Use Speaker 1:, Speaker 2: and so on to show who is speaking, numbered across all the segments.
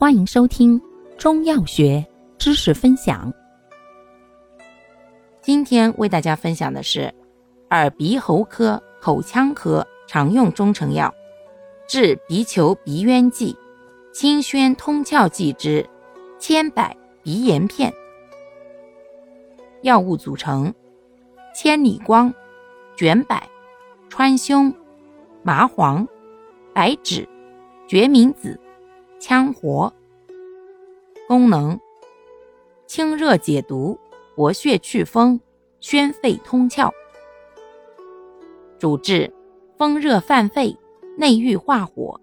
Speaker 1: 欢迎收听中药学知识分享。今天为大家分享的是耳鼻喉科、口腔科常用中成药治鼻球鼻渊剂清宣通窍剂之千百鼻炎片。药物组成：千里光、卷柏、川芎、麻黄、白芷、决明子、羌活。功能：清热解毒、活血祛风、宣肺通窍。主治：风热犯肺、内郁化火、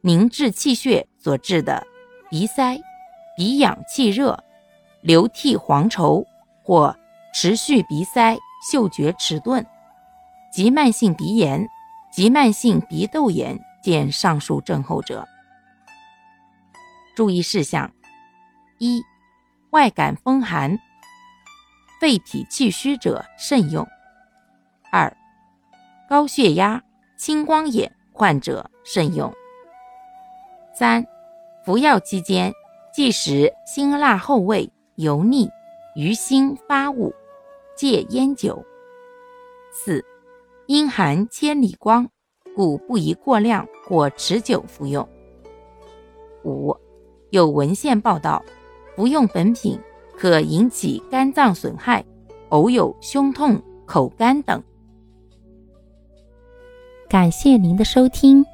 Speaker 1: 凝滞气血所致的鼻塞、鼻痒气热、流涕黄稠。或持续鼻塞、嗅觉迟钝、急慢性鼻炎、急慢性鼻窦炎见上述症候者。注意事项：一、外感风寒、肺脾气虚者慎用；二、高血压、青光眼患者慎用；三、服药期间忌食辛辣厚味、油腻。鱼腥发物，戒烟酒。四，阴寒千里光，故不宜过量或持久服用。五，有文献报道，服用本品可引起肝脏损害，偶有胸痛、口干等。感谢您的收听，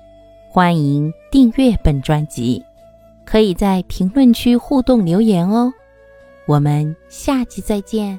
Speaker 1: 欢迎订阅本专辑，可以在评论区互动留言哦。我们下期再见。